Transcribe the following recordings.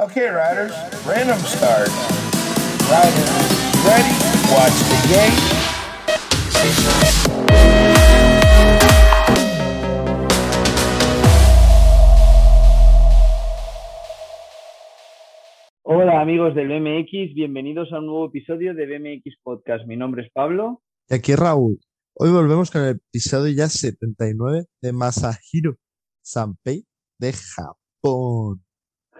Okay, riders, random start. Riders, ready? Watch the gate. Hola amigos del BMX, bienvenidos a un nuevo episodio de BMX Podcast. Mi nombre es Pablo. Y aquí Raúl. Hoy volvemos con el episodio ya 79 de Masahiro Sanpei de Japón.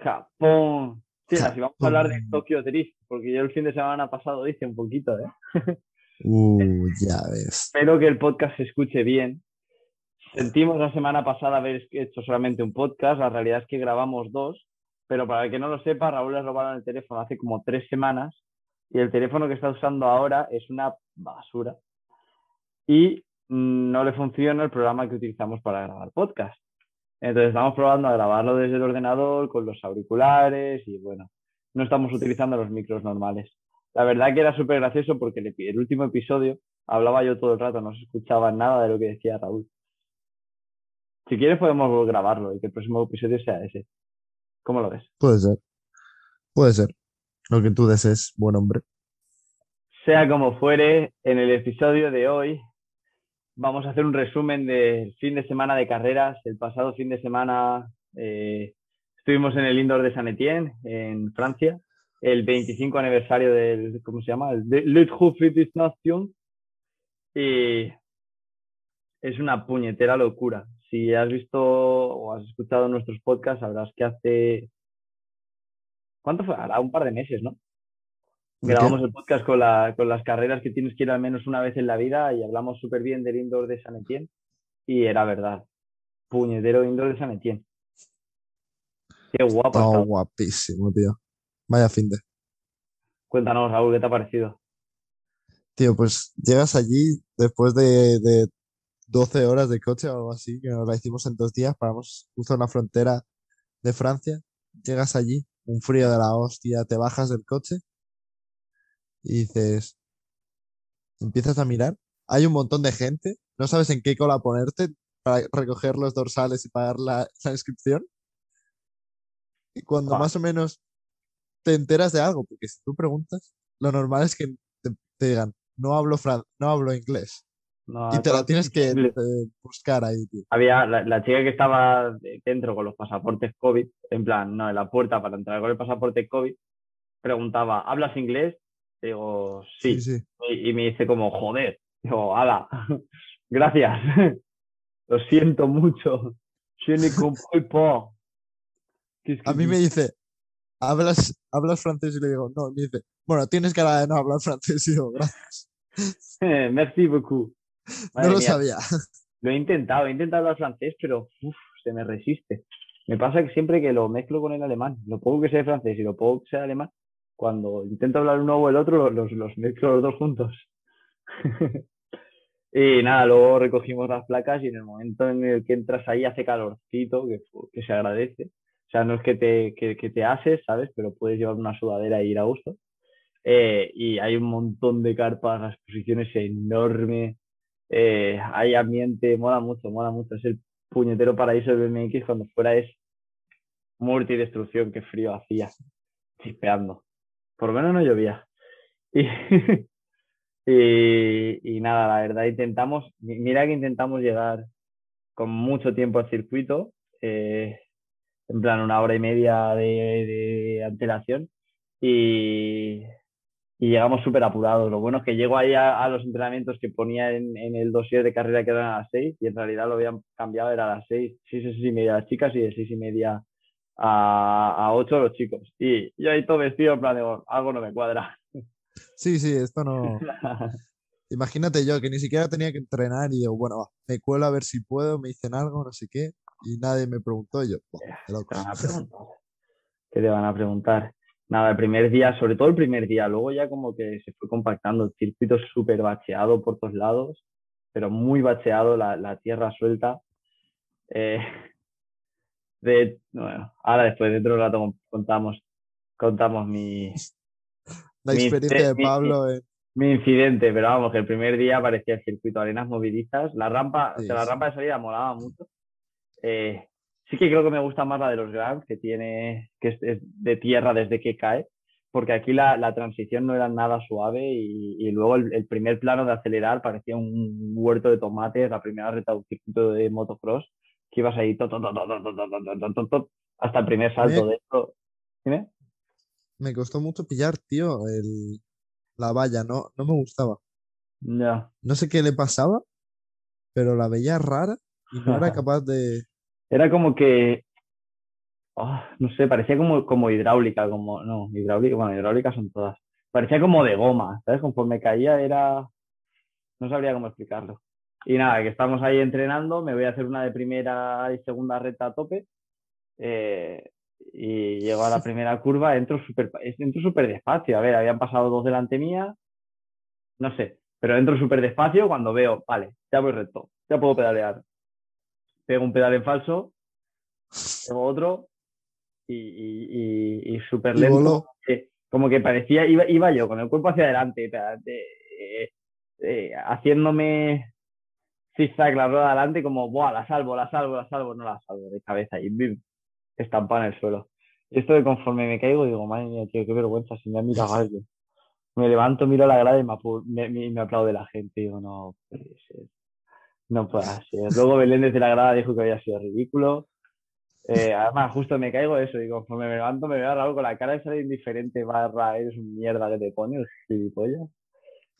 Japón. Sí, así vamos a hablar de Japón. Tokyo Drift, porque yo el fin de semana pasado hice un poquito, ¿eh? Uh, ya ves. Espero que el podcast se escuche bien. Sentimos la semana pasada haber hecho solamente un podcast, la realidad es que grabamos dos, pero para el que no lo sepa, Raúl le robaron el teléfono hace como tres semanas y el teléfono que está usando ahora es una basura y mm, no le funciona el programa que utilizamos para grabar podcast. Entonces estamos probando a grabarlo desde el ordenador con los auriculares y bueno, no estamos utilizando los micros normales. La verdad que era súper gracioso porque el, el último episodio hablaba yo todo el rato, no se escuchaba nada de lo que decía Raúl. Si quieres podemos grabarlo y que el próximo episodio sea ese. ¿Cómo lo ves? Puede ser. Puede ser. Lo que tú desees, buen hombre. Sea como fuere, en el episodio de hoy vamos a hacer un resumen del fin de semana de carreras. El pasado fin de semana eh, estuvimos en el Indoor de Saint Etienne, en Francia, el 25 aniversario del, ¿cómo se llama? El Nations. Y es una puñetera locura. Si has visto o has escuchado nuestros podcasts, sabrás que hace... ¿Cuánto fue? Hará un par de meses, ¿no? Grabamos el podcast con, la- con las carreras que tienes que ir al menos una vez en la vida y hablamos súper bien del indoor de San Etienne y era verdad. Puñetero indoor de San Etienne. Qué guapo. Está guapísimo, tío. Vaya fin de. Cuéntanos, Raúl, ¿qué te ha parecido? Tío, pues llegas allí después de, de 12 horas de coche o algo así, que nos la hicimos en dos días, paramos justo en la frontera de Francia. Llegas allí, un frío de la hostia, te bajas del coche y dices, empiezas a mirar, hay un montón de gente, no sabes en qué cola ponerte para recoger los dorsales y pagar la, la inscripción. Y cuando más o menos te enteras de algo, porque si tú preguntas, lo normal es que te, te digan, no hablo fran no hablo inglés. No, Y te la tienes que eh, buscar ahí, tío. Había la, la chica que estaba dentro con los pasaportes COVID, en plan, no, en la puerta para entrar con el pasaporte COVID, preguntaba, ¿hablas inglés? Digo, sí. Sí, sí. Y, y me dice como, joder. Digo, ala, gracias. Lo siento mucho. A mí me dice, ¿hablas, ¿hablas francés? Y le digo, no. Y me dice, bueno, tienes cara de no hablar francés. Y digo, gracias. Merci beaucoup. No lo mía, sabía. Lo he intentado, he intentado hablar francés, pero uf, se me resiste. Me pasa que siempre que lo mezclo con el alemán, lo poco que de francés y lo poco que de alemán, cuando intento hablar uno o el otro, los, los mezclo los dos juntos. y nada, luego recogimos las placas y en el momento en el que entras ahí hace calorcito, que, que se agradece. O sea, no es que te, que, te haces, ¿sabes? Pero puedes llevar una sudadera e ir a gusto. Eh, y hay un montón de carpas, la exposición es enorme, eh, hay ambiente, mola mucho, mola mucho. Es el puñetero paraíso del BMX cuando fuera es muerte y destrucción, qué frío hacía, chispeando. Por lo menos no llovía. Y, y, nada, la verdad, intentamos, mi- mira que intentamos llegar con mucho tiempo al circuito, eh, en plan una hora y media de, antelación, y, y llegamos súper apurados. Lo bueno es que llego ahí a, los entrenamientos que ponía en, el dossier de carrera que eran a las 6 y en realidad lo habían cambiado, era a las 6, 6, 6 y media las chicas y de 6 y media a, a 8 los chicos. Y yo ahí todo vestido, en plan "Oh, algo no me cuadra. Sí, sí, esto no. Imagínate yo que ni siquiera tenía que entrenar y digo, bueno, va, me cuelo a ver si puedo, me dicen algo, no sé qué, y nadie me preguntó. Y yo, "Buah, qué ¿Qué loco". te van a preguntar? ¿Qué te van a preguntar? Nada, el primer día, sobre todo el primer día, luego ya como que se fue compactando, el circuito súper bacheado por todos lados, pero muy bacheado, la, la tierra suelta. Eh, de, bueno, ahora después dentro de un rato contamos, contamos mi, La Mi experiencia de mi- Pablo en, mi incidente, pero vamos, que el primer día parecía el circuito, arenas movilizas, la rampa, o Sí, sea, la rampa de salida molaba mucho. Eh, Sí que creo que me gusta más la de los Grants, que tiene, que es, es de tierra desde que cae, porque aquí la, la transición no era nada suave y, y luego el, el primer plano de acelerar parecía un huerto de tomates, la primera recta de un circuito de motocross, que ibas ahí to, to, to, hasta el primer salto de esto. ¿Dime? Me costó mucho pillar, tío, el, la valla, no, no me gustaba. Ya. No sé qué le pasaba, pero la veía rara y no era capaz de. Era como que. No sé, parecía como, como hidráulica, como. No, hidráulica, bueno, hidráulicas son todas. Parecía como de goma, ¿sabes? Conforme caía era. No sabría cómo explicarlo. Y nada, que estamos ahí entrenando, me voy a hacer una de primera y segunda recta a tope. eh, y llego a la primera curva, entro súper entro súper despacio. A ver, habían pasado dos delante mía, no sé, pero entro súper despacio cuando veo, vale, ya voy recto, ya puedo pedalear. Pego un pedal en falso, pego otro y, y, y, y súper lento. como que parecía, iba, iba yo con el cuerpo hacia adelante, eh, eh, haciéndome zigzag la rueda adelante, como, ¡buah, la salvo, la salvo, la salvo! No la salvo, de cabeza y ¡bim! estampada en el suelo. Esto de conforme me caigo, digo, madre mía, tío, qué vergüenza, si me ha mirado alguien. Me levanto, miro la grada y me, me, me- aplaude la gente. Digo, no puede ser. No puede ser. Luego Belén desde la grada dijo que había sido ridículo. Eh, además, justo me caigo eso y conforme me levanto me veo a con la cara esa de indiferente barra, eres un mierda que te pone, el gilipollas.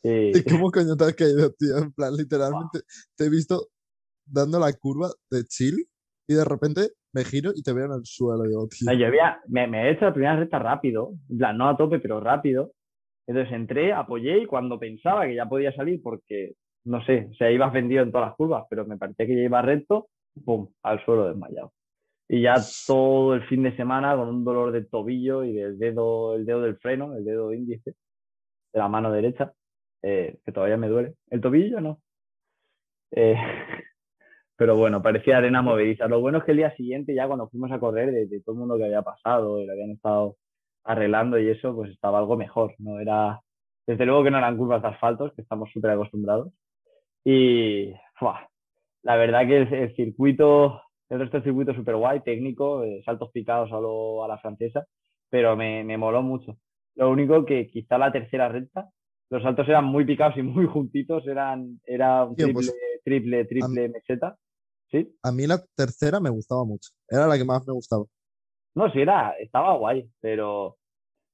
Y, ¿Y cómo coño te has caído, tío? En plan, literalmente te he visto dando la curva de chill y de repente me giro y te veo en el suelo. Digo, tío, No, yo había, me, me he hecho la primera recta rápido, en plan, no a tope, pero rápido. Entonces entré, apoyé y cuando pensaba que ya podía salir, porque no sé, o sea, ibas vendido en todas las curvas, pero me parecía que ya iba recto, pum, al suelo desmayado. Y ya todo el fin de semana con un dolor de tobillo y del dedo, el dedo del freno, el dedo índice, de la mano derecha, eh, que todavía me duele. El tobillo no. Eh, pero bueno, parecía arena movediza. Lo bueno es que el día siguiente, ya cuando fuimos a correr, de, de todo el mundo que había pasado y lo habían estado arreglando y eso, pues estaba algo mejor. No era, desde luego que no eran curvas de asfaltos, que estamos súper acostumbrados. Y ¡fua! la verdad que el, el circuito, el resto del circuito súper guay, técnico, eh, saltos picados a, lo, a la francesa, pero me, me moló mucho. Lo único que quizá la tercera recta, los saltos eran muy picados y muy juntitos, eran, era un Tío, triple, pues, triple, triple meseta. ¿Sí? a mí la tercera me gustaba mucho. Era la que más me gustaba. No, sí, era, estaba guay, pero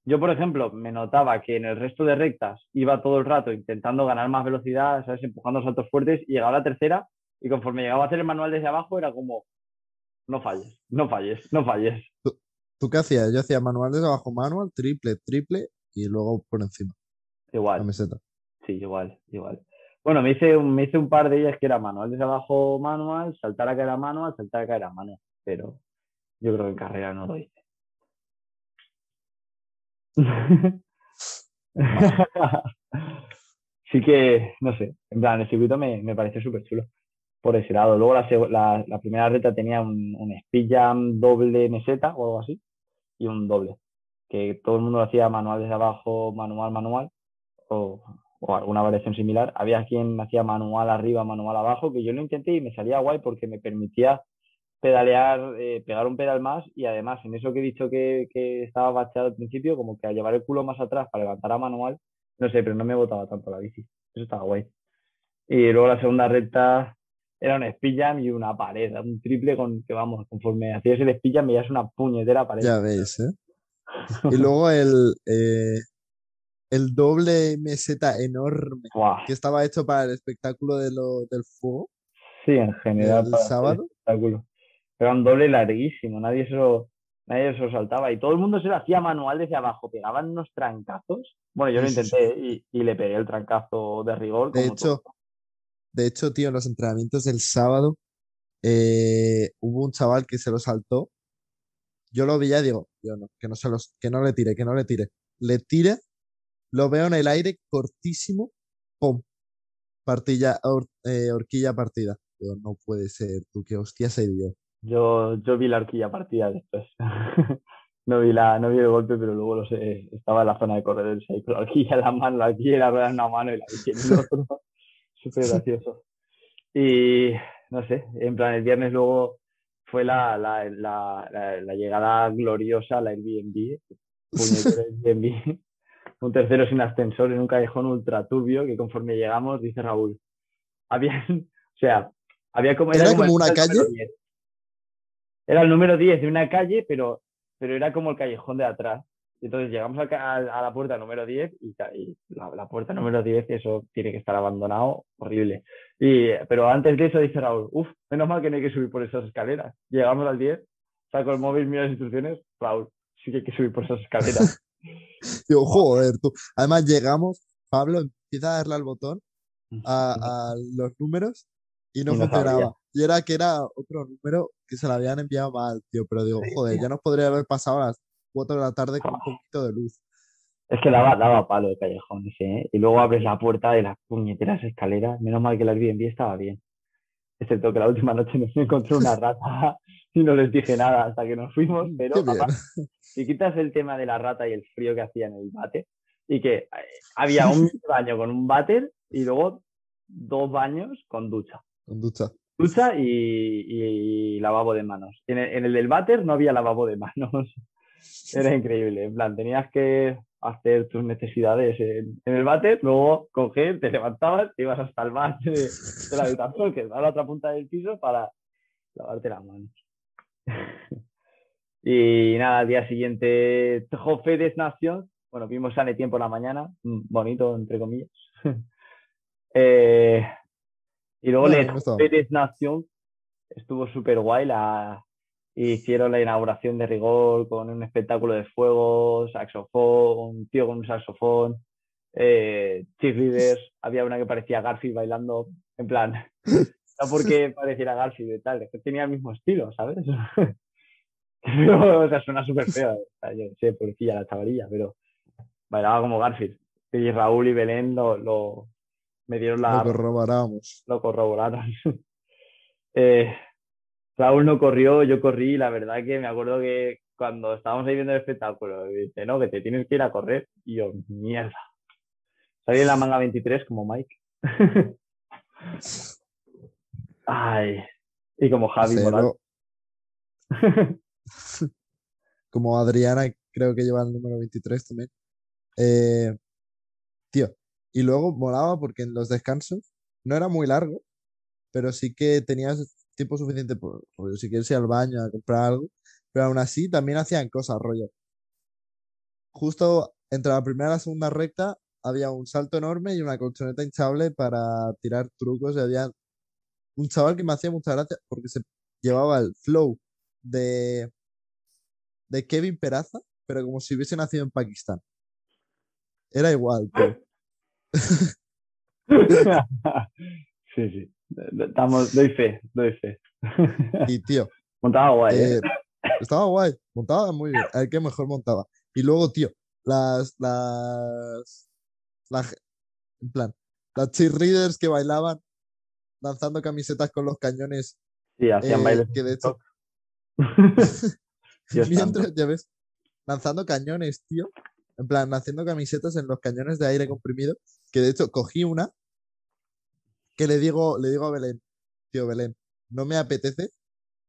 yo, por ejemplo, me notaba que en el resto de rectas iba todo el rato intentando ganar más velocidad, ¿sabes? Empujando saltos fuertes y llegaba la tercera y conforme llegaba a hacer el manual desde abajo era como, no falles, no falles, no falles. ¿Tú qué hacías? Yo hacía manual desde abajo, manual, triple, triple y luego por encima, la Igual, meseta. sí, igual, igual. Bueno, me hice, un, me hice un par de ellas que era manual desde abajo, manual, saltar a que era manual, saltar a que era manual, pero yo creo que en carrera no lo hice. sí que, no sé, en plan, el circuito me, me pareció súper chulo por ese lado. Luego la, la, la primera recta tenía un, un speed jam doble meseta o algo así y un doble, que todo el mundo lo hacía manual desde abajo, manual, manual o, o alguna variación similar. Había quien hacía manual arriba, manual abajo, que yo lo intenté y me salía guay porque me permitía pedalear, eh, pegar un pedal más y además en eso que he dicho que, que estaba bachado al principio, como que a llevar el culo más atrás para levantar a manual, no sé, pero no me botaba tanto la bici. Eso estaba guay. Y luego la segunda recta era un speed y una pared, un triple con que vamos, conforme hacías el speed jam veías una puñetera pared. Ya veis, ¿eh? Y luego el, eh, el doble meseta enorme que estaba hecho para el espectáculo de lo, del fuego Sí, en general. el para sábado. espectáculo. Era un doble larguísimo, nadie se lo, nadie se lo saltaba. Y todo el mundo se lo hacía manual desde abajo, pegaban unos trancazos. Bueno, yo lo intenté y, y le pegué el trancazo de rigor. De como hecho, todo. de hecho, tío, en los entrenamientos del sábado eh, hubo un chaval que se lo saltó. Yo lo veía y digo, yo no, que no se los, que no le tire, que no le tire. Le tira, lo veo en el aire cortísimo, ¡pum! Partilla, eh, horquilla partida. No puede ser, tú, qué hostia se dio. Yo, yo vi la horquilla partida después. no, vi la, no vi el golpe, pero luego lo sé, estaba en la zona de corredores ahí con la horquilla en la mano, la horquilla y la rueda en una mano y la bici en el otro. Súper gracioso. Y no sé, en plan, el viernes luego fue la, la, la, la, la llegada gloriosa al Airbnb, Airbnb, un tercero sin ascensor en un callejón ultra turbio que conforme llegamos, dice Raúl, había, o sea, había como... ¿Era como una calle? 10. Era el número 10 de una calle, pero, pero era como el callejón de atrás. Y entonces llegamos a, a la puerta número 10 y, ca- y la, la puerta número 10, eso tiene que estar abandonado, horrible. Y, pero antes de eso dice Raúl, uff, menos mal que no hay que subir por esas escaleras. Llegamos al 10, saco el móvil, miro las instrucciones, Raúl, sí que hay que subir por esas escaleras. Digo, joder, tú. Además llegamos, Pablo empieza a darle al botón a, a los números y no Y no funcionaba. sabía. Y era que era otro número que se le habían enviado mal, tío. Pero digo, joder, ya nos podría haber pasado a las 4 de la tarde con un poquito de luz. Es que daba, daba palo el callejón ese, ¿eh? Y luego abres la puerta de las puñeteras escaleras. Menos mal que el Airbnb estaba bien. Excepto que la última noche nos encontré una rata y no les dije nada hasta que nos fuimos. Pero Qué bien. aparte, si quitas el tema de la rata y el frío que hacía en el váter, y que eh, había un baño con un váter y luego dos baños con ducha. Con ducha. Ducha y, y lavabo de manos. En el, en el del váter no había lavabo de manos. Era increíble. En plan, tenías que hacer tus necesidades en, en el váter, luego coger, te levantabas, te ibas hasta el váter de, de la habitación, que va a la otra punta del piso, para lavarte las manos. y nada, al día siguiente, Jofe des Nations. Bueno, vimos Sane Tiempo en la mañana, mm, bonito, entre comillas. Eh, y luego estaba. Jofe des Nations estuvo súper guay. La, hicieron la inauguración de rigor con un espectáculo de fuego, saxofón, un tío con un saxofón, eh, cheerleaders. Había una que parecía Garfield bailando, en plan, no porque pareciera Garfield y tal, es que tenía el mismo estilo, ¿sabes? Pero, o sea, suena súper feo. O sea, yo sé, pobrecilla la chavalilla, pero bailaba como Garfield. Y Raúl y Belén lo, lo- me dieron la, Lo corroboramos. lo corroboraron. Eh, Raúl no corrió, yo corrí, y la verdad que me acuerdo que cuando estábamos ahí viendo el espectáculo, dice, no, que te tienes que ir a correr. Y yo, mierda. Salí en la manga 23 como Mike. Ay. Y como Javi luego- como Adriana, creo que lleva el número 23 también. Eh, tío, y luego molaba porque en los descansos no era muy largo, pero sí que tenías tiempo suficiente por, rollo, si quieres ir al baño a comprar algo, pero aún así también hacían cosas, rollo. Justo entre la primera y la segunda recta había un salto enorme y una colchoneta hinchable para tirar trucos y había un chaval que me hacía mucha gracia porque se llevaba el flow de, de Kevin Peraza, pero como si hubiese nacido en Pakistán. Era igual, tío. sí, sí. Estamos, doy fe, doy fe. Y tío, Montaba guay, ¿eh? eh, estaba guay, montaba muy bien. A ver qué mejor montaba. Y luego, tío, las, las, en plan, las cheerleaders que bailaban lanzando camisetas con los cañones, Sí, hacían eh, bailes. que de hecho, Dios santo. mientras, ya ves, lanzando cañones, tío, en plan, haciendo camisetas en los cañones de aire comprimido, que de hecho cogí una que le digo, le digo a Belén, tío Belén, no me apetece,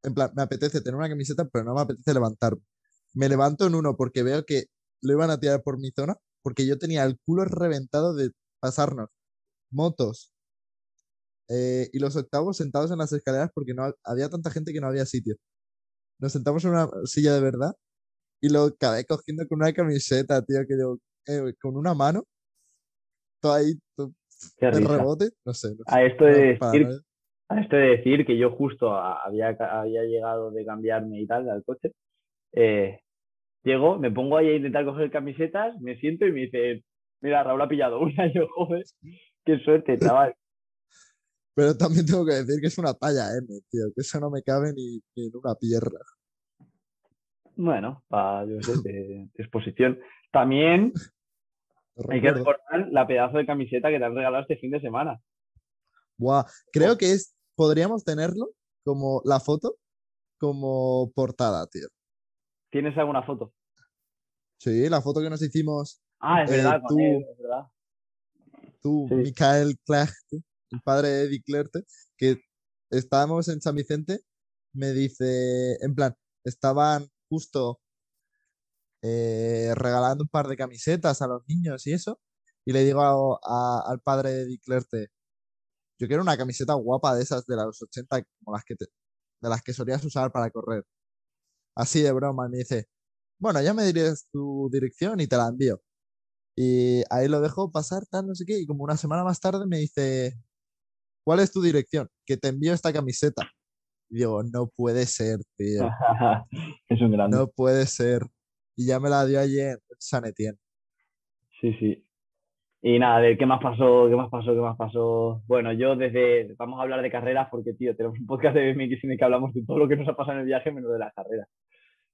en plan, me apetece tener una camiseta, pero no me apetece levantarme. Me levanto en uno porque veo que lo iban a tirar por mi zona, porque yo tenía el culo reventado de pasarnos motos eh, y los octavos sentados en las escaleras porque no ha- había tanta gente que no había sitio. Nos sentamos en una silla de verdad y lo acabé cogiendo con una camiseta, tío, que yo, eh, con una mano, todo ahí, todo el rebote, no sé. no sé, A esto de decir, a esto de decir que yo justo había, había llegado de cambiarme y tal al coche, eh, llego, me pongo ahí a intentar coger camisetas, me siento y me dice, mira, Raúl ha pillado una, y yo, joder, qué suerte, chaval. Pero también tengo que decir que es una talla M, tío, que eso no me cabe ni, ni en una pierna. Bueno, para, yo sé, de, exposición. También hay que recordar la pedazo de camiseta que te han regalado este fin de semana. Buah, creo que es, podríamos tenerlo como la foto, como portada, tío. ¿Tienes alguna foto? Sí, la foto que nos hicimos Ah, es Eh, verdad, con tú- él, es verdad. tú, Sí. Michael Clachte, el padre de Eddie Clerte, que estábamos en San Vicente me dice, en plan, estaban justo eh, regalando un par de camisetas a los niños y eso, y le digo al padre de Diclerte, yo quiero una camiseta guapa de esas de los 80, como las que te- de las que solías usar para correr. Así de broma, y me dice, bueno, ya me dirías tu dirección y te la envío. Y ahí lo dejo pasar, tal, no sé qué, y como una semana más tarde me dice, ¿cuál es tu dirección? Que te envío esta camiseta. Y digo, no puede ser, tío, es un grande. no puede ser. Y ya me la dio en San Etienne. Sí, sí. Y nada, de qué más pasó, qué más pasó, qué más pasó. Bueno, yo desde, vamos a hablar de carreras porque, tío, tenemos un podcast de BMX en el que hablamos de todo lo que nos ha pasado en el viaje menos de las carreras.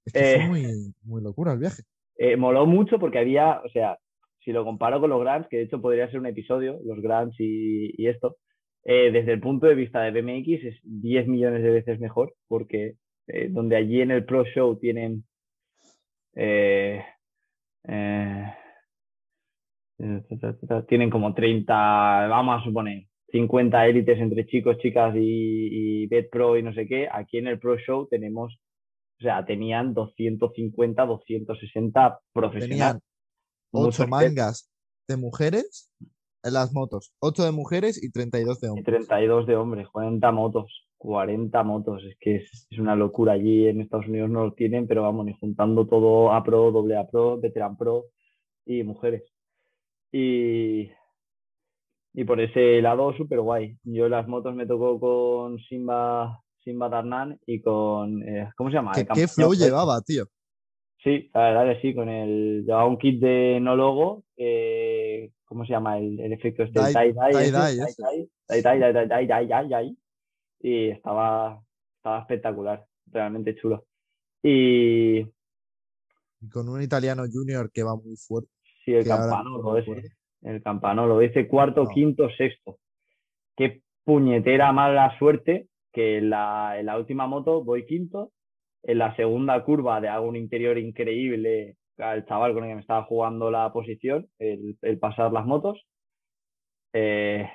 Es que fue Eh. muy, muy locura el viaje. Eh, moló mucho porque había, o sea, si lo comparo con los Grants, que de hecho podría ser un episodio, los Grants y, y esto, eh, desde el punto de vista de BMX es 10 millones de veces mejor porque eh, donde allí en el Pro Show tienen eh, eh, tienen como 30, vamos a suponer, 50 élites entre chicos, chicas y, y Bet Pro y no sé qué. Aquí en el Pro Show tenemos, o sea, tenían 250, 260 profesionales. Tenían Mucho ocho nivel. mangas de mujeres las motos. Ocho de mujeres y 32 de Y hombres. 32 de hombres, 40 motos, 40 motos. Es que es, es una locura. Allí en Estados Unidos no lo tienen, pero vamos, ni juntando todo A Pro, doble A Pro, Veteran Pro y mujeres. Y, y por ese lado, súper guay. Yo las motos me tocó con Simba, Simba Darnan y con, eh, ¿cómo se llama? ¿Qué, qué flow llevaba, tío? Sí, la verdad que sí, con el, llevaba un kit de no logo, eh, ¿cómo se llama? El, el efecto este, y estaba, estaba espectacular, realmente chulo. Y Y con un italiano junior que va muy fuerte. sí, el campanolo no me ese, el campanolo, dice cuarto, No. quinto, sexto. Qué puñetera mala suerte que en la, en la última moto voy quinto, en la segunda curva de hago un interior increíble al chaval con el que me estaba jugando la posición, el, el pasar las motos. Eh,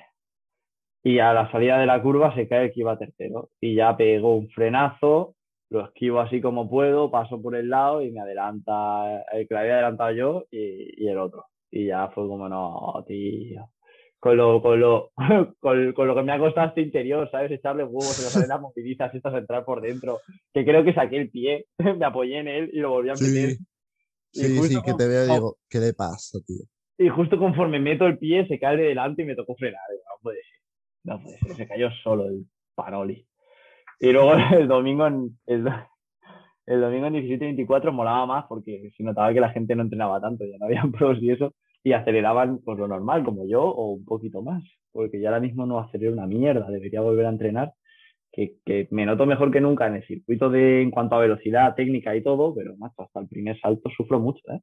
y a la salida de la curva se cae el que iba tercero. Y ya pegó un frenazo, lo esquivo así como puedo, paso por el lado y me adelanta el que había adelantado yo y, y el otro. Y ya fue como, no, tío. Con lo, con, lo, con, con lo que me ha costado este interior, ¿sabes? Echarle huevos, salen las movilizas estas entrar por dentro. Que creo que saqué el pie, me apoyé en él y lo volví a meter. Sí, sí, sí, que te veo y digo, ¿qué le pasa, tío? y justo conforme meto el pie, se cae de delante y me tocó frenar. No puede ser. No puede ser. Se cayó solo el Panoli. Y luego el domingo en, el, do- el domingo en 17-24 molaba más porque se notaba que la gente no entrenaba tanto, ya no habían pros y eso, y aceleraban por lo normal, como yo, o un poquito más. Porque yo ahora mismo no acelero una mierda, debería volver a entrenar. Que, me noto mejor que nunca en el circuito de en cuanto a velocidad, técnica y todo, pero macho, hasta el primer salto sufro mucho, ¿eh?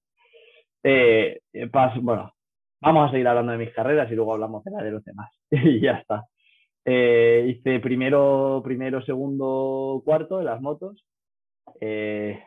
Eh, eh, bueno, vamos a seguir hablando de mis carreras y luego hablamos de la de los demás. y ya está. Eh, hice primero, primero, segundo, cuarto en las motos. Eh,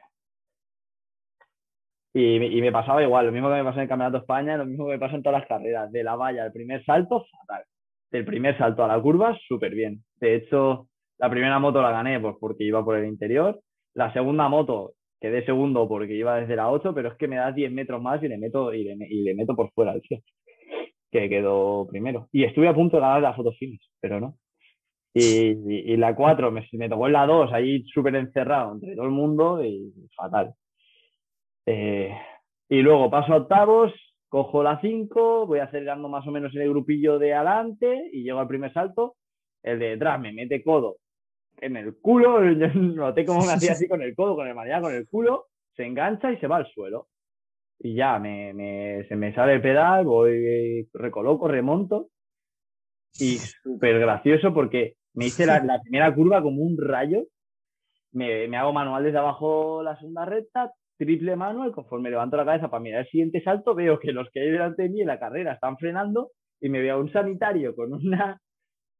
y, y me pasaba igual, lo mismo que me pasó en el Campeonato de España, lo mismo que me pasa en todas las carreras. De la valla al primer salto, fatal. Del primer salto a la curva, súper bien. De hecho, la primera moto la gané pues, porque iba por el interior. La segunda moto quedé segundo porque iba desde la 8, pero es que me da 10 metros más y le meto, y le, meto por fuera al que quedó primero. Y estuve a punto de ganar la foto finish, pero no. Y la 4 me, me tocó en la 2, ahí súper encerrado entre todo el mundo y fatal. Eh, y luego paso a octavos, cojo la 5, voy acelerando más o menos en el grupillo de adelante y llego al primer salto. El de detrás me mete codo en el culo, yo noté cómo me hacía así con el codo, con el manera con el culo, se engancha y se va al suelo. Y ya me, me- se me sale el pedal, voy, recoloco, remonto. Y súper gracioso porque me hice la, la primera curva como un rayo. Me, me hago manual desde abajo la segunda recta, triple manual. Conforme levanto la cabeza para mirar el siguiente salto, veo que los que hay delante de mí en la carrera están frenando y me veo a un sanitario con una,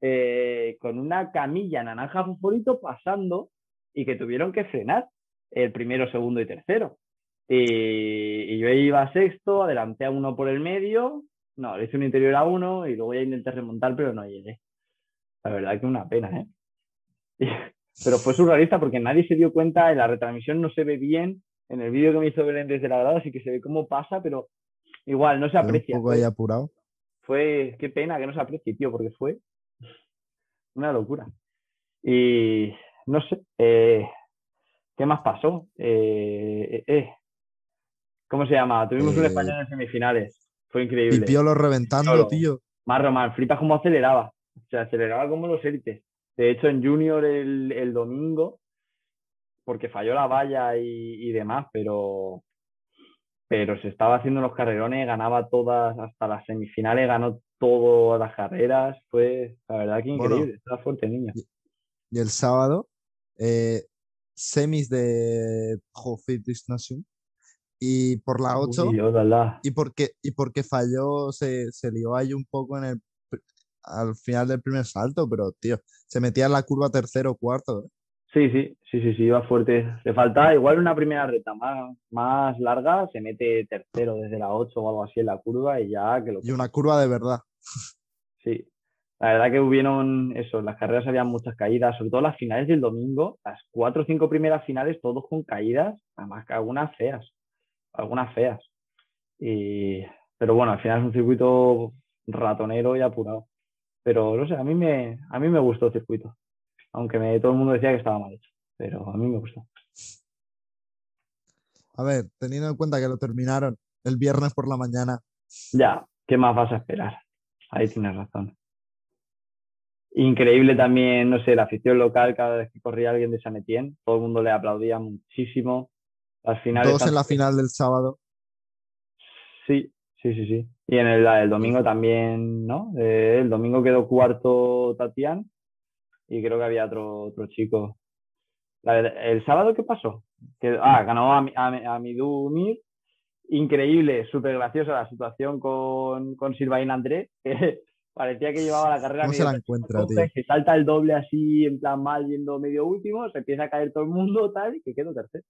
eh, con una camilla naranja fosforito pasando y que tuvieron que frenar el primero, segundo y tercero. Y, y yo iba sexto, adelanté a uno por el medio, no, le hice un interior a uno y luego ya intenté remontar, pero no llegué. La verdad que una pena, ¿eh? pero fue surrealista porque nadie se dio cuenta, en la retransmisión no se ve bien, en el vídeo que me hizo Belén desde la grada sí que se ve cómo pasa, pero igual no se aprecia. Un poco ahí apurado. Fue, qué pena que no se aprecie, tío, porque fue una locura. Y no sé, eh, ¿qué más pasó? Eh, eh, ¿Cómo se llama? Tuvimos un español en semifinales. Fue Y increíble. Piolo reventando, Piolo. tío. Más Román, flipas cómo aceleraba. O sea, aceleraba como los élites. De hecho, en Junior el, el domingo, porque falló la valla y, y demás, pero, pero se estaba haciendo los carrerones, ganaba todas, hasta las semifinales, ganó todas las carreras. Fue, la verdad, que Bueno. increíble. Estaba fuerte el niño. Y el sábado, eh, semis de Hofit Nation. Y por la 8, Uy, y porque, y porque falló, se, se lió ahí un poco en el, al final del primer salto, pero tío, se metía en la curva tercero o cuarto. ¿eh? Sí, sí, sí, sí, sí, iba fuerte. Le faltaba igual una primera reta más, más larga, se mete tercero desde la 8 o algo así en la curva y ya que lo Y una curva de verdad. Sí, la verdad que hubieron eso, en las carreras había muchas caídas, sobre todo las finales del domingo, las cuatro o cinco primeras finales, todos con caídas, además que algunas feas, algunas feas. Y, pero bueno, al final es un circuito ratonero y apurado. Pero no sé, a mí me, a mí me gustó el circuito, aunque me, todo el mundo decía que estaba mal hecho, pero a mí me gustó. A ver, teniendo en cuenta que lo terminaron el viernes por la mañana, Ya, ¿qué más vas a esperar? Ahí tienes razón. Increíble también, no sé, la afición local, cada vez que corría alguien de San Etienne, todo el mundo le aplaudía muchísimo. Las finales. todos en la final del sábado. Sí, sí, sí, sí. Y en el, el domingo también, ¿no? Eh, el domingo quedó cuarto Tatián y creo que había otro, otro chico. La ¿El sábado qué pasó? Que, ah, ganó a, a, a Mir. Increíble, súper graciosa la situación con, con Silvain André, que parecía que llevaba la carrera ¿Cómo se la encuentra, tío? Se salta el doble así, en plan mal, yendo medio último, se empieza a caer todo el mundo, tal, y que quedó tercero.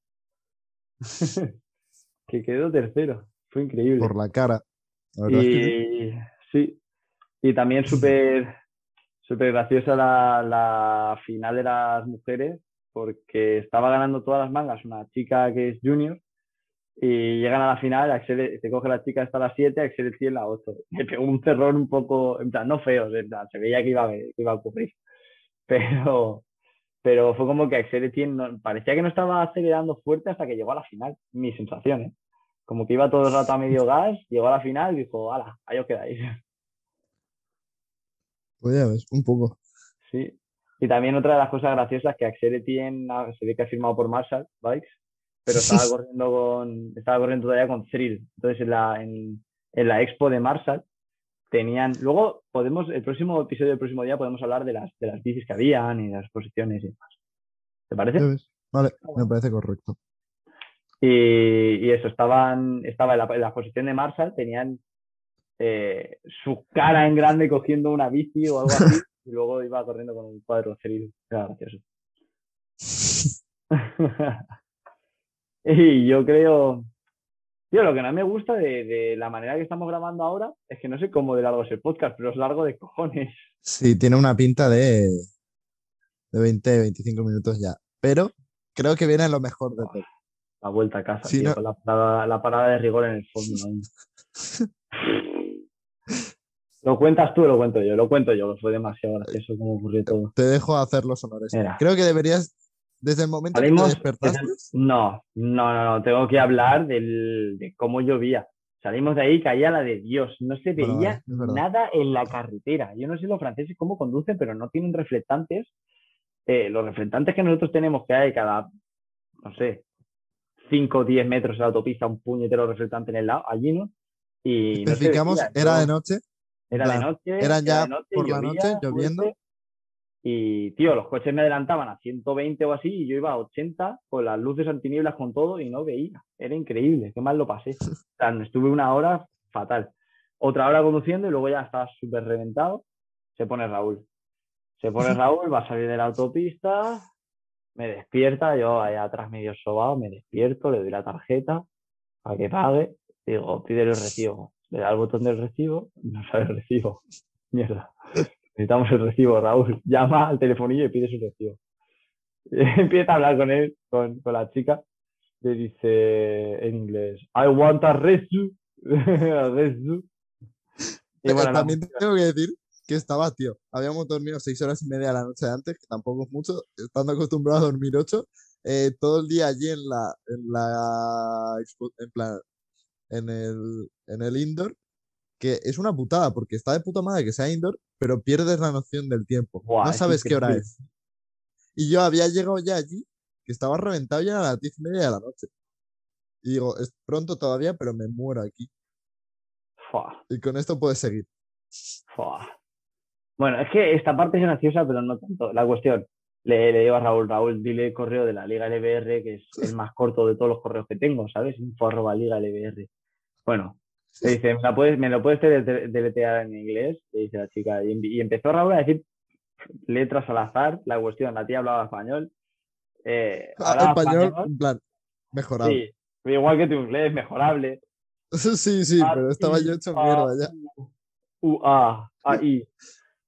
que quedó tercero. Fue increíble. Por la cara. La es que. Y sí, y también súper súper graciosa la, la final de las mujeres, porque estaba ganando todas las mangas una chica que es junior, y llegan a la final, Axel, se coge la chica hasta las 7, Axel en la 8. Le pegó un cerrón un poco, en plan, no feo, en plan, se veía que iba, a, que iba a ocurrir. Pero, pero fue como que Axel no- parecía que no estaba acelerando fuerte hasta que llegó a la final, mi sensación, ¿eh? Como que iba todo el rato a medio gas, llegó a la final y dijo, ala, ahí os quedáis. Pues ya ves, un poco. Sí. Y también otra de las cosas graciosas que Axel Etienne ah, se ve que ha firmado por Marshall Bikes, pero estaba corriendo con, estaba corriendo todavía con Thrill. Entonces en la, en, en la expo de Marshall tenían, luego podemos, el próximo episodio del próximo día podemos hablar de las, de las bicis que habían y de las exposiciones y demás. ¿Te parece? Vale, me parece correcto. Y, y eso, estaban, estaba en la, en la exposición de Marshall, tenían eh, su cara en grande cogiendo una bici o algo así, y luego iba corriendo con un cuadro Thrill. Era gracioso. y yo creo, tío, lo que no me gusta de, de la manera que estamos grabando ahora es que no sé cómo de largo es el podcast, pero es largo de cojones. Sí, tiene una pinta de, de 20, 25 minutos ya. Pero creo que viene lo mejor de todo. La vuelta a casa, Sí, tío, no- con la parada, la parada de rigor en el 1. ¿Lo cuentas tú o lo cuento yo? Lo cuento yo, fue demasiado gracioso como ocurrió todo. Te dejo hacer los honores. Mira. Creo que deberías, desde el momento que te Salimos. despertaste, No, no, no, no, tengo que hablar del, de cómo llovía. Salimos de ahí, caía la de Dios. No se veía nada en la carretera. Yo no sé los franceses cómo conducen, pero no tienen reflectantes. Eh, los reflectantes que nosotros tenemos, que hay cada, no sé, 5 o 10 metros en la autopista, un puñetero reflectante en el lado, allí no. Y no se especificamos, veía. era de noche. Era de noche. era ya de noche, por la noche, lloviendo. fuerte, Y, tío, los coches me adelantaban a 120 o así y yo iba a 80 con las luces antinieblas con todo y no veía. Era increíble, qué mal lo pasé. O sea, estuve una hora fatal. Otra hora conduciendo y luego ya estaba súper reventado. Se pone Raúl. Se pone Raúl, va a salir de la autopista, me despierta, yo allá atrás medio sobado, me despierto, le doy la tarjeta para que pague, digo, pide el recibo. Le da el botón del recibo, no sale el recibo. Mierda. Necesitamos el recibo, Raúl. Llama al telefonillo y pide su recibo. Empieza a hablar con él, con, con la chica. Le dice en inglés, I want a resu. a resu. Y Eh, bueno, También tengo que decir que estaba, tío. Habíamos dormido seis horas y media la noche antes, que tampoco es mucho, estando acostumbrado a dormir ocho. eh, todo el día allí en la, en la, en plan, en el, en el indoor, que es una putada, porque está de puta madre que sea indoor, pero pierdes la noción del tiempo. No es sabes qué hora es. Y yo había llegado ya allí, que estaba reventado ya a las diez y media de la noche. Y digo, es pronto todavía, pero me muero aquí. Fua, Y con esto puedes seguir. fua. Bueno, es que esta parte es graciosa, pero no tanto. La cuestión, le, le digo a Raúl, Raúl, dile el correo de la Liga LBR, que es el más corto de todos los correos que tengo, ¿sabes? Info arroba Liga LBR. Bueno, le dice, ¿me, la puedes, ¿me lo puedes dele- deletrear en inglés? Le dice la chica. Y, em- y empezó Raúl a decir letras al azar. La cuestión, la tía hablaba español. Eh, Ah, hablaba español, en plan, mejorable. Sí, igual que tu inglés, mejorable. Sí, sí, pero estaba yo hecho mierda ya. U, A, A, I.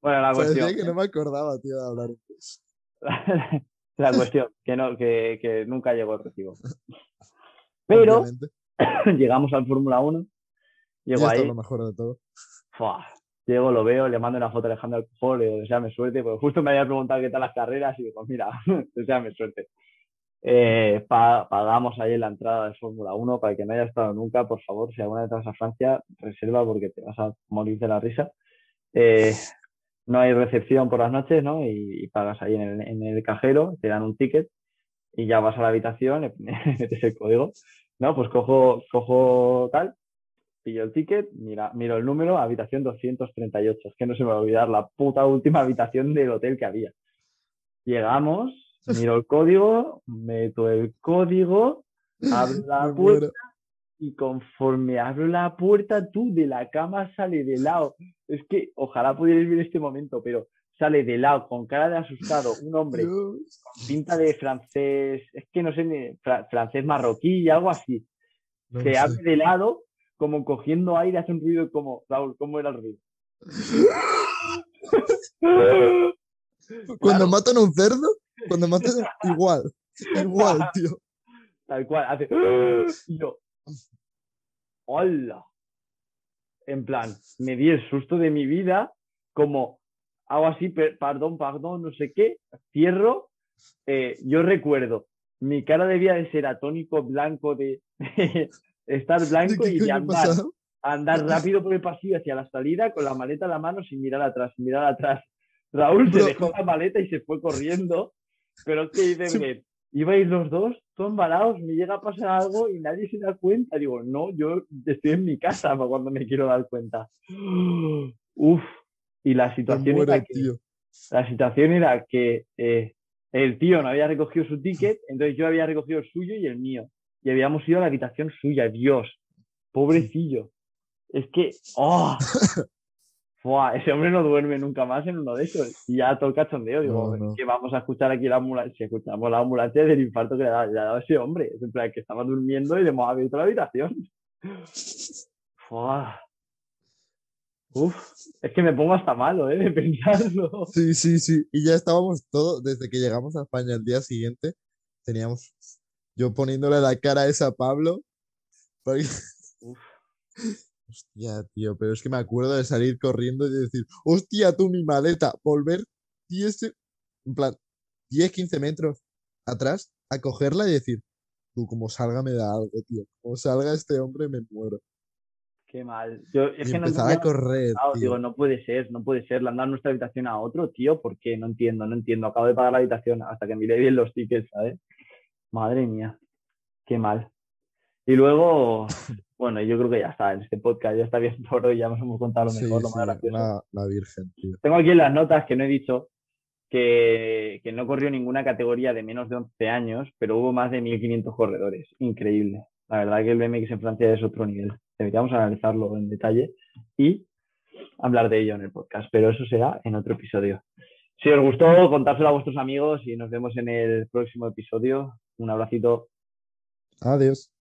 Bueno, la Parecía cuestión. que no me acordaba, tío, de hablar inglés. la cuestión, que, no, que, que nunca llegó el recibo. Pero Obviamente. llegamos al Fórmula 1. Y Llego ahí, lo mejor de todo. llego, lo veo, le mando una foto a Alejandro Alcohol, le digo, deseame suerte, porque justo me había preguntado qué tal las carreras y digo, mira, deseame suerte. Eh, pa- pagamos ahí la entrada de Fórmula 1 para que no haya estado nunca, por favor, si alguna vez vas a Francia, reserva porque te vas a morir de la risa. Eh, no hay recepción por las noches, ¿no? Y, y pagas ahí en el, en el cajero, te dan un ticket y ya vas a la habitación, metes el código, ¿no? Pues cojo, cojo tal, pillo el ticket, mira, miro el número, habitación 238. Es que no se me va a olvidar la puta última habitación del hotel que había. Llegamos, miro el código, meto el código, abro la puerta y conforme abro la puerta, tú de la cama sale de lado. Es que ojalá pudierais ver este momento, pero sale de lado con cara de asustado un hombre Dios. con pinta de francés, es que no sé, ni fra- francés marroquí, algo así. No Se sé. abre de lado, como cogiendo aire, hace un ruido como, Raúl, ¿cómo era el ruido? Cuando Claro. matan a un cerdo, cuando matan igual, igual, tío. Tal cual, hace. Y yo. ¡Hola! En plan, me di el susto de mi vida, como hago así, per- perdón, perdón, no sé qué, cierro. eh, yo recuerdo, mi cara debía de ser atónico, blanco, de, estar ¿De blanco y de andar, andar rápido por el pasillo hacia la salida con la maleta en la mano sin mirar atrás, sin mirar atrás. Raúl se dejó la maleta y se fue corriendo, pero es que dice, Sí. Ibais los dos, todos embalados, me llega a pasar algo y nadie se da cuenta. Digo, no, yo estoy en mi casa para cuando me quiero dar cuenta. Uf, y la situación era que, tío. la situación era que eh, el tío no había recogido su ticket, entonces yo había recogido el suyo y el mío. Y habíamos ido a la habitación suya, Dios, pobrecillo. Es que, ¡oh! Buah, ese hombre no duerme nunca más en uno de esos. Y ya todo el cachondeo, digo, No, no. que vamos a escuchar aquí la ambulancia. Si escuchamos la ambulancia del infarto que le ha le ha dado ese hombre. Es en plan que estaba durmiendo y le hemos abierto la habitación. Buah. Uf, es que me pongo hasta malo, ¿eh? De pensarlo. Sí, sí, sí. Y ya estábamos todos, desde que llegamos a España el día siguiente, teníamos yo poniéndole la cara esa a Pablo. porque- Uf. Hostia, tío, pero es que me acuerdo de salir corriendo y de decir, hostia, tú mi maleta, volver 10, se- en plan, 10, 15 metros atrás a cogerla y decir, tú como salga me da algo, tío. Como salga este hombre me muero. Qué mal. Yo, es Y que no empezar a correr, digo, no puede ser, no puede ser. Le han dado nuestra habitación a otro, tío. ¿Por qué? No entiendo, no entiendo. Acabo de pagar la habitación hasta que miré bien los tickets, ¿sabes? Madre mía, qué mal. Y luego, bueno, yo creo que ya está. En este podcast ya está bien por hoy. Ya nos hemos contado lo Sí, mejor, lo sí, más gracioso. la, la Virgen, tío. Tengo aquí en las notas que no he dicho que, que no corrió ninguna categoría de menos de 11 años, pero hubo más de 1.500 corredores. Increíble. La verdad que el BMX en Francia es otro nivel. Deberíamos analizarlo en detalle y hablar de ello en el podcast, pero eso será en otro episodio. Si os gustó, contárselo a vuestros amigos y nos vemos en el próximo episodio. Un abracito. Adiós.